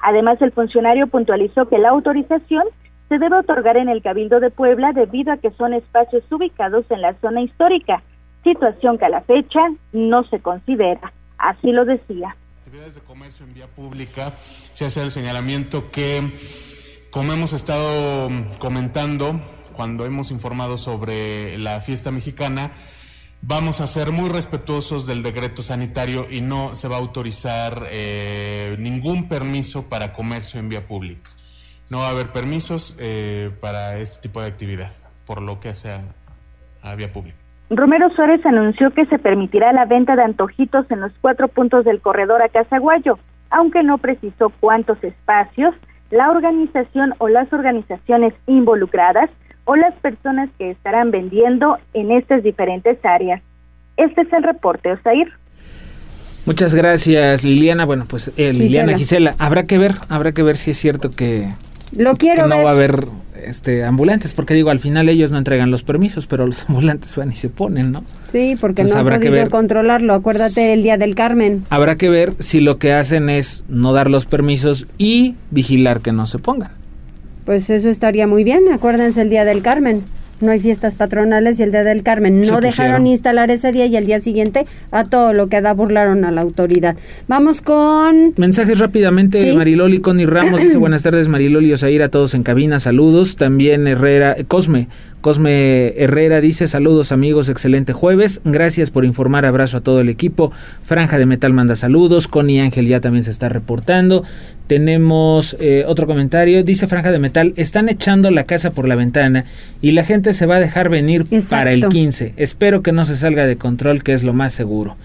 Además, el funcionario puntualizó que la autorización se debe otorgar en el Cabildo de Puebla debido a que son espacios ubicados en la zona histórica, situación que a la fecha no se considera. Así lo decía. Actividades de comercio en vía pública se hace el señalamiento que Como hemos estado comentando cuando hemos informado sobre la fiesta mexicana, vamos a ser muy respetuosos del decreto sanitario y no se va a autorizar eh, ningún permiso para comercio en vía pública. No va a haber permisos eh, para este tipo de actividad, por lo que sea a vía pública. Romero Suárez anunció que se permitirá la venta de antojitos en los cuatro puntos del corredor a Casaguayo, aunque no precisó cuántos espacios, la organización o las organizaciones involucradas o las personas que estarán vendiendo en estas diferentes áreas. Este es el reporte, Osair. Muchas gracias, Liliana. Bueno, pues eh, Liliana Gisela, habrá que ver, habrá que ver si es cierto que lo quiero que no va a haber este ambulantes, porque digo, al final ellos no entregan los permisos, pero los ambulantes van y se ponen, ¿no? Sí, porque no han podido controlarlo. Acuérdate el día del Carmen. Habrá que ver si lo que hacen es no dar los permisos y vigilar que no se pongan. Pues eso estaría muy bien. Acuérdense el día del Carmen no hay fiestas patronales y el Día del Carmen. No dejaron instalar ese día y el día siguiente a todo lo que da burlaron a la autoridad. Vamos con... Mensajes rápidamente. Mariloli Connie Ramos dice buenas tardes Mariloli Osair a todos en cabina, saludos. También Herrera, Cosme, Cosme Herrera dice saludos amigos, excelente jueves, gracias por informar, abrazo a todo el equipo. Franja de Metal manda saludos, Connie Ángel ya también se está reportando. Tenemos eh, otro comentario, dice Franja de Metal, están echando la casa por la ventana y la gente se va a dejar venir para el 15. Espero que no se salga de control, que es lo más seguro.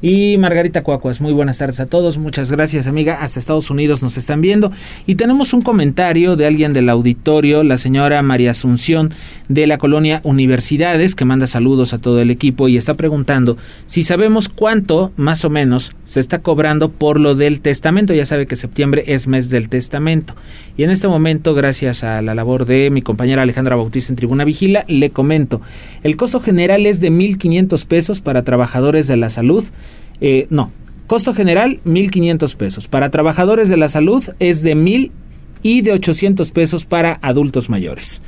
Y Margarita Cuacuas, muy buenas tardes a todos, muchas gracias amiga, hasta Estados Unidos nos están viendo. Y tenemos un comentario de alguien del auditorio, la señora María Asunción de la colonia Universidades, que manda saludos a todo el equipo y está preguntando si sabemos cuánto más o menos se está cobrando por lo del testamento. Ya sabe que septiembre es mes del testamento. Y en este momento, gracias a la labor de mi compañera Alejandra Bautista en Tribuna Vigila, le comento, el costo general es de 1.500 pesos para trabajadores de la salud. Eh, no, costo general 1.500 pesos. Para trabajadores de la salud es de 1.000 y de 800 pesos para adultos mayores.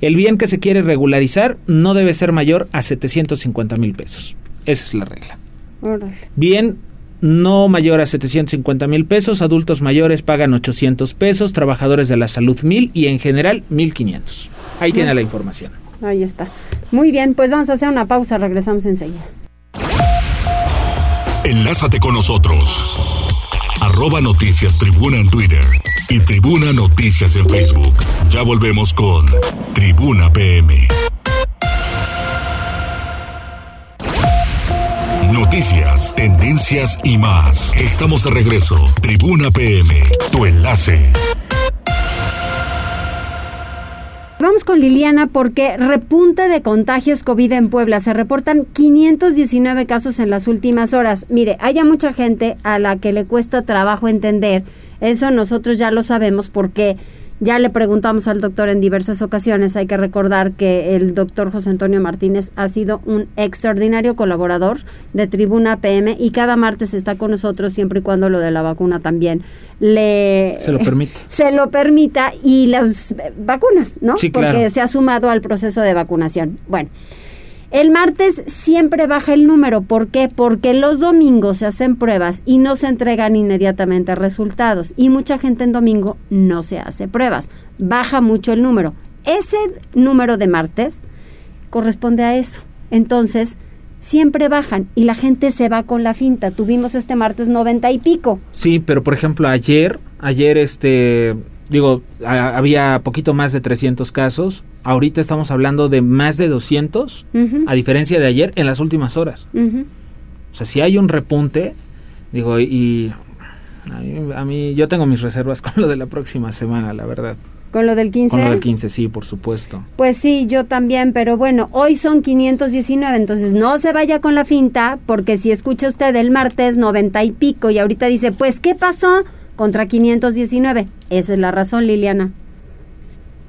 El bien que se quiere regularizar no debe ser mayor a 750 mil pesos. Esa es la regla. Bien no mayor a 750 mil pesos, adultos mayores pagan 800 pesos, trabajadores de la salud mil y en general 1500. Ahí tiene la información. Ahí está. Muy bien, pues vamos a hacer una pausa, regresamos enseguida. Enlázate con nosotros. Arroba Noticias Tribuna en Twitter y Tribuna Noticias en Facebook. Ya volvemos con Tribuna PM. Noticias, tendencias y más. Estamos de regreso. Tribuna PM, tu enlace. Vamos con Liliana porque repunte de contagios COVID en Puebla. Se reportan 519 casos en las últimas horas. Mire, hay mucha gente a la que le cuesta trabajo entender eso nosotros ya lo sabemos porque ya le preguntamos al doctor en diversas ocasiones. Hay que recordar que el doctor José Antonio Martínez ha sido un extraordinario colaborador de Tribuna PM y cada martes está con nosotros siempre y cuando lo de la vacuna también le se lo permite. Se lo permita y las vacunas, ¿no? Porque se ha sumado al proceso de vacunación. Bueno. El martes siempre baja el número. ¿Por qué? Porque los domingos se hacen pruebas y no se entregan inmediatamente resultados. Y mucha gente en domingo no se hace pruebas. Baja mucho el número. Ese número de martes corresponde a eso. Entonces, siempre bajan y la gente se va con la finta. Tuvimos este martes 90 y pico. Sí, pero por ejemplo, ayer, ayer este digo, había poquito más de 300 casos. Ahorita estamos hablando de más de 200, a diferencia de ayer en las últimas horas. O sea, si hay un repunte, digo, y a mí, yo tengo mis reservas con lo de la próxima semana, la verdad. ¿Con lo del 15? Con lo del 15, sí, por supuesto. Pues sí, yo también, pero bueno, hoy son 519, entonces no se vaya con la finta, porque si escucha usted el martes 90 y pico y ahorita dice, pues, ¿qué pasó? Contra 519. Esa es la razón, Liliana.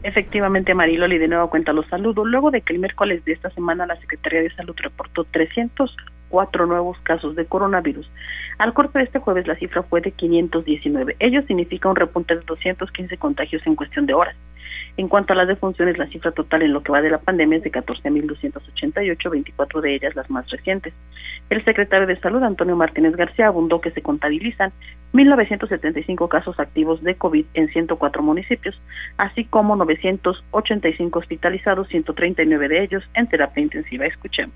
Efectivamente, Mariloli, de nuevo cuenta los saludos. Luego de que el miércoles de esta semana la Secretaría de Salud reportó 304 nuevos casos de coronavirus. Al corte de este jueves la cifra fue de 519. Ello significa un repunte de 215 contagios en cuestión de horas. En cuanto a las defunciones, la cifra total en lo que va de la pandemia es de 14.288, 24 de ellas las más recientes. El secretario de Salud, Antonio Martínez García, abundó que se contabilizan 1.975 casos activos de COVID en 104 municipios, así como 985 hospitalizados, 139 de ellos en terapia intensiva. Escuchemos.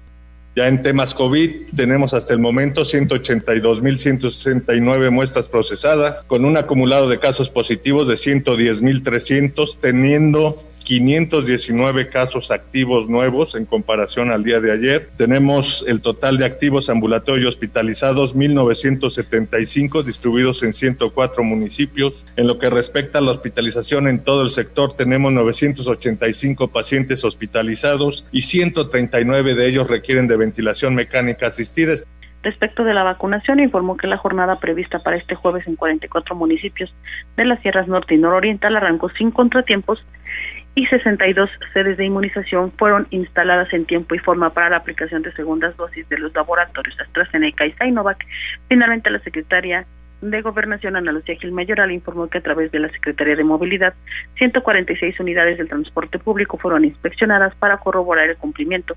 Ya en temas COVID tenemos hasta el momento 182.169 muestras procesadas, con un acumulado de casos positivos de 110.300, teniendo 519 casos activos nuevos en comparación al día de ayer. Tenemos el total de activos ambulatorios hospitalizados 1975 distribuidos en 104 municipios. En lo que respecta a la hospitalización en todo el sector, tenemos 985 pacientes hospitalizados y 139 de ellos requieren de ventilación mecánica asistida. Respecto de la vacunación, informó que la jornada prevista para este jueves en 44 municipios de las sierras norte y nororiental arrancó sin contratiempos y 62 sedes de inmunización fueron instaladas en tiempo y forma para la aplicación de segundas dosis de los laboratorios AstraZeneca y Sinovac. Finalmente, la secretaria de Gobernación, Ana Lucía Gil Mayoral, informó que a través de la Secretaría de Movilidad, 146 unidades del transporte público fueron inspeccionadas para corroborar el cumplimiento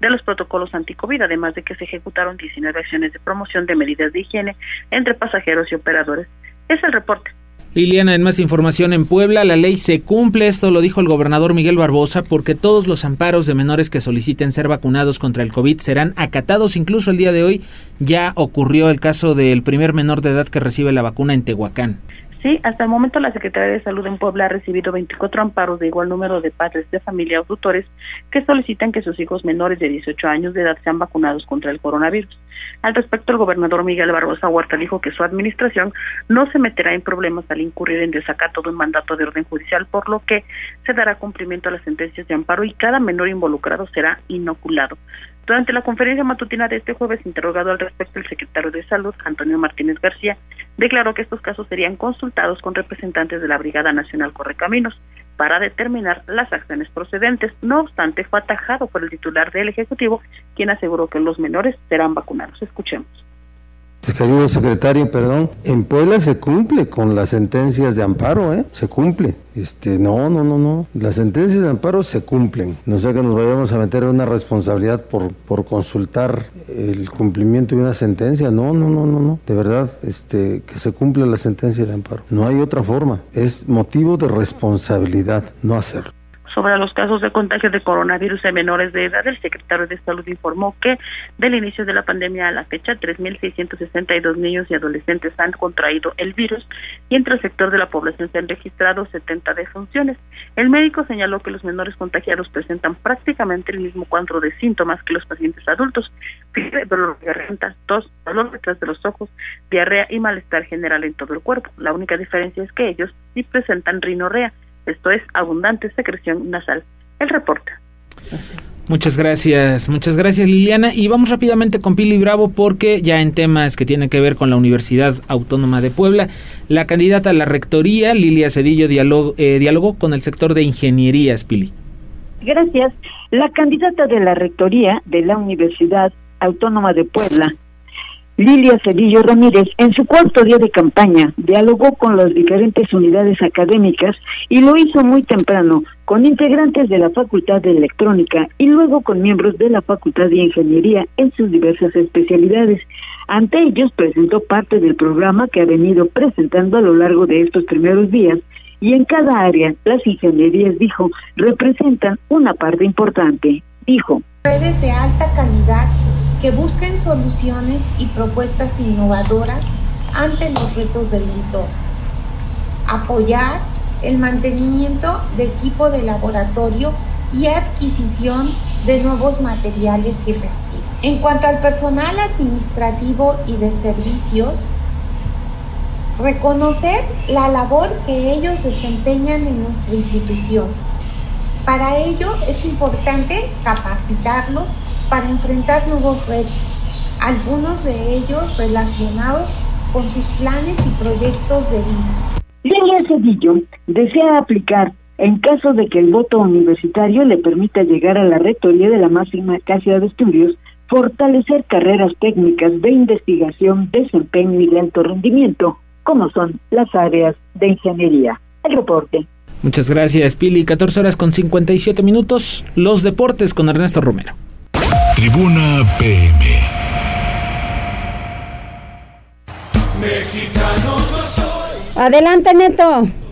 de los protocolos anticovid, además de que se ejecutaron 19 acciones de promoción de medidas de higiene entre pasajeros y operadores. Es el reporte. Liliana, en más información en Puebla, la ley se cumple, esto lo dijo el gobernador Miguel Barbosa, porque todos los amparos de menores que soliciten ser vacunados contra el COVID serán acatados. Incluso el día de hoy ya ocurrió el caso del primer menor de edad que recibe la vacuna en Tehuacán. Sí, hasta el momento la Secretaría de Salud en Puebla ha recibido 24 amparos de igual número de padres de familia o tutores que solicitan que sus hijos menores de 18 años de edad sean vacunados contra el coronavirus. Al respecto, el gobernador Miguel Barbosa Huerta dijo que su administración no se meterá en problemas al incurrir en desacato de un mandato de orden judicial, por lo que se dará cumplimiento a las sentencias de amparo y cada menor involucrado será inoculado. Durante la conferencia matutina de este jueves, interrogado al respecto, el secretario de Salud, Antonio Martínez García, declaró que estos casos serían consultados con representantes de la Brigada Nacional Correcaminos para determinar las acciones procedentes. No obstante, fue atajado por el titular del Ejecutivo, quien aseguró que los menores serán vacunados. Escuchemos. Querido secretario, perdón, en Puebla se cumple con las sentencias de amparo, ¿eh? Se cumple. Este, no, no, no, no. Las sentencias de amparo se cumplen. No sé que nos vayamos a meter en una responsabilidad por, por consultar el cumplimiento de una sentencia. No, no, no, no, no. De verdad, este, que se cumpla la sentencia de amparo. No hay otra forma. Es motivo de responsabilidad no hacerlo. Sobre los casos de contagio de coronavirus en menores de edad, el secretario de Salud informó que del inicio de la pandemia a la fecha, 3.662 niños y adolescentes han contraído el virus y entre el sector de la población se han registrado 70 defunciones. El médico señaló que los menores contagiados presentan prácticamente el mismo cuadro de síntomas que los pacientes adultos, fiebre, dolor de garganta, tos, dolor detrás de los ojos, diarrea y malestar general en todo el cuerpo. La única diferencia es que ellos sí presentan rinorrea, esto es abundante secreción nasal. El reporte. Muchas gracias, muchas gracias Liliana. Y vamos rápidamente con Pili Bravo porque ya en temas que tienen que ver con la Universidad Autónoma de Puebla, la candidata a la rectoría, Lilia Cedillo, dialogó, eh, dialogó con el sector de ingenierías, Pili. Gracias. La candidata de la rectoría de la Universidad Autónoma de Puebla, Lilia Cedillo Ramírez, en su cuarto día de campaña, dialogó con las diferentes unidades académicas y lo hizo muy temprano con integrantes de la Facultad de Electrónica y luego con miembros de la Facultad de Ingeniería en sus diversas especialidades. Ante ellos presentó parte del programa que ha venido presentando a lo largo de estos primeros días y en cada área las ingenierías, dijo, representan una parte importante. Dijo. Redes de alta calidad que busquen soluciones y propuestas innovadoras ante los retos del entorno. Apoyar el mantenimiento de equipo de laboratorio y adquisición de nuevos materiales y reactivos. En cuanto al personal administrativo y de servicios, reconocer la labor que ellos desempeñan en nuestra institución. Para ello es importante capacitarlos para enfrentar nuevos retos, algunos de ellos relacionados con sus planes y proyectos de vida. Lilia Cedillo desea aplicar, en caso de que el voto universitario le permita llegar a la rectoría de la máxima casa de estudios, fortalecer carreras técnicas de investigación, desempeño y de alto rendimiento, como son las áreas de ingeniería. El reporte. Muchas gracias, Pili. 14 horas con 57 minutos. Los deportes con Ernesto Romero. Tribuna PM. Adelante, Neto.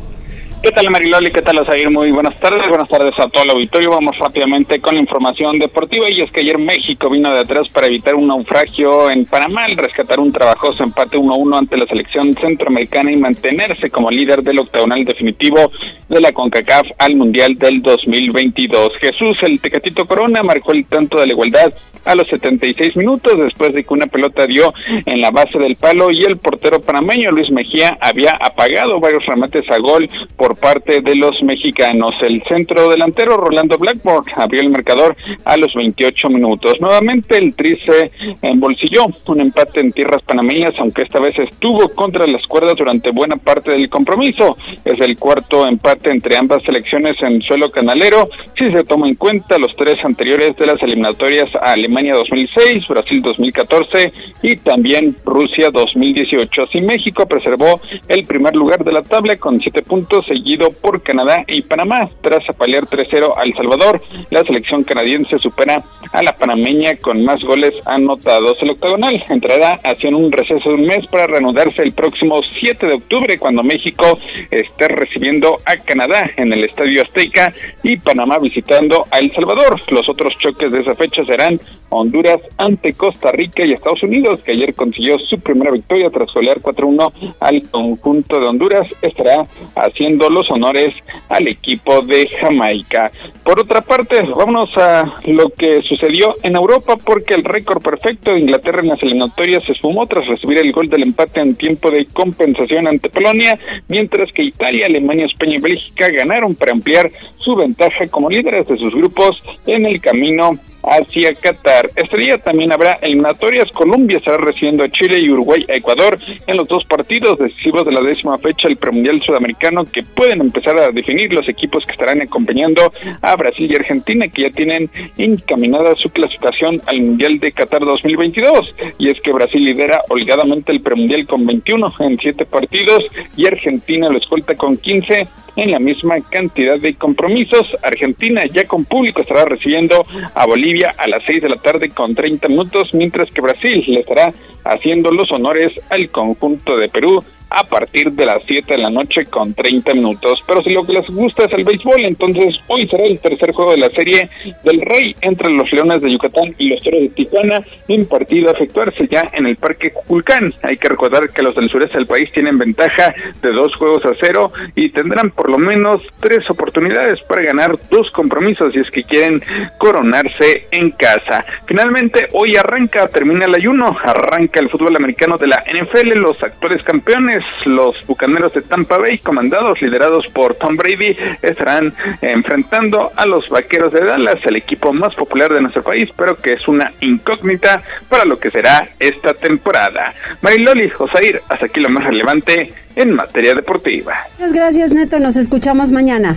¿Qué tal Mariloli? ¿Qué tal Osair? Muy buenas tardes. Buenas tardes a todo el auditorio. Vamos rápidamente con la información deportiva y es que ayer México vino de atrás para evitar un naufragio en Panamá rescatar un trabajoso empate 1-1 ante la selección centroamericana y mantenerse como líder del octagonal definitivo de la CONCACAF al Mundial del 2022. Jesús, el Tecatito Corona, marcó el tanto de la igualdad a los 76 minutos después de que una pelota dio en la base del palo y el portero panameño Luis Mejía había apagado varios remates a gol por parte de los mexicanos. El centro delantero Rolando Blackboard abrió el marcador a los 28 minutos. Nuevamente el Tri se embolsilló un empate en tierras panameñas, aunque esta vez estuvo contra las cuerdas durante buena parte del compromiso. Es el cuarto empate entre ambas selecciones en suelo canalero, si se toma en cuenta los tres anteriores de las eliminatorias a Alemania 2006, Brasil 2014 y también Rusia 2018. Así México preservó el primer lugar de la tabla con siete puntos, seguido por Canadá y Panamá. Tras apalear 3-0 al Salvador, la selección canadiense supera a la panameña con más goles anotados. El octagonal entrará hacia un receso de un mes para reanudarse el próximo 7 de octubre cuando México esté recibiendo a Canadá en el Estadio Azteca y Panamá visitando a El Salvador. Los otros choques de esa fecha serán Honduras ante Costa Rica y Estados Unidos, que ayer consiguió su primera victoria tras golear 4-1 al conjunto de Honduras, estará haciendo los honores al equipo de Jamaica. Por otra parte, vámonos a lo que sucedió en Europa, porque el récord perfecto de Inglaterra en las eliminatorias se esfumó tras recibir el gol del empate en tiempo de compensación ante Polonia, mientras que Italia, Alemania, España y Bélgica ganaron para ampliar su ventaja como líderes de sus grupos en el camino hacia Qatar. Este día también habrá eliminatorias. Colombia estará recibiendo a Chile y Uruguay a Ecuador en los dos partidos decisivos de la décima fecha del premundial sudamericano que pueden empezar a definir los equipos que estarán acompañando a Brasil y Argentina que ya tienen encaminada su clasificación al Mundial de Qatar 2022. Y es que Brasil lidera holgadamente el premundial con 21 en 7 partidos y Argentina lo escolta con 15 en la misma cantidad de compromisos. Argentina ya con público estará recibiendo a Bolivia a las 6 de la tarde con 30 minutos, mientras que Brasil le estará haciendo los honores al conjunto de Perú a partir de las 7 de la noche con 30 minutos. Pero si lo que les gusta es el béisbol, entonces hoy será el tercer juego de la serie del Rey entre los Leones de Yucatán y los Toros de Tijuana, un partido a efectuarse ya en el Parque Culcán. Hay que recordar que los del sureste del país tienen ventaja de dos juegos a cero y tendrán por lo menos tres oportunidades para ganar dos compromisos si es que quieren coronarse en casa. Finalmente, hoy arranca, termina el ayuno, arranca el fútbol americano de la NFL, los actuales campeones los Bucaneros de Tampa Bay, comandados, liderados por Tom Brady, estarán enfrentando a los Vaqueros de Dallas, el equipo más popular de nuestro país, pero que es una incógnita para lo que será esta temporada. Mariloli, Josair, hasta aquí lo más relevante en materia deportiva. Muchas gracias, Neto. Nos escuchamos mañana.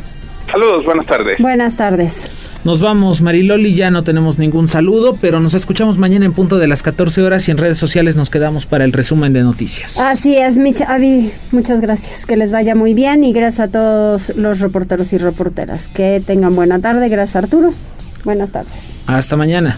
Saludos, buenas tardes. Buenas tardes. Nos vamos, Mariloli, ya no tenemos ningún saludo, pero nos escuchamos mañana en punto de las 14 horas y en redes sociales nos quedamos para el resumen de noticias. Así es, Micha, Avi, muchas gracias, que les vaya muy bien y gracias a todos los reporteros y reporteras. Que tengan buena tarde, gracias Arturo. Buenas tardes. Hasta mañana.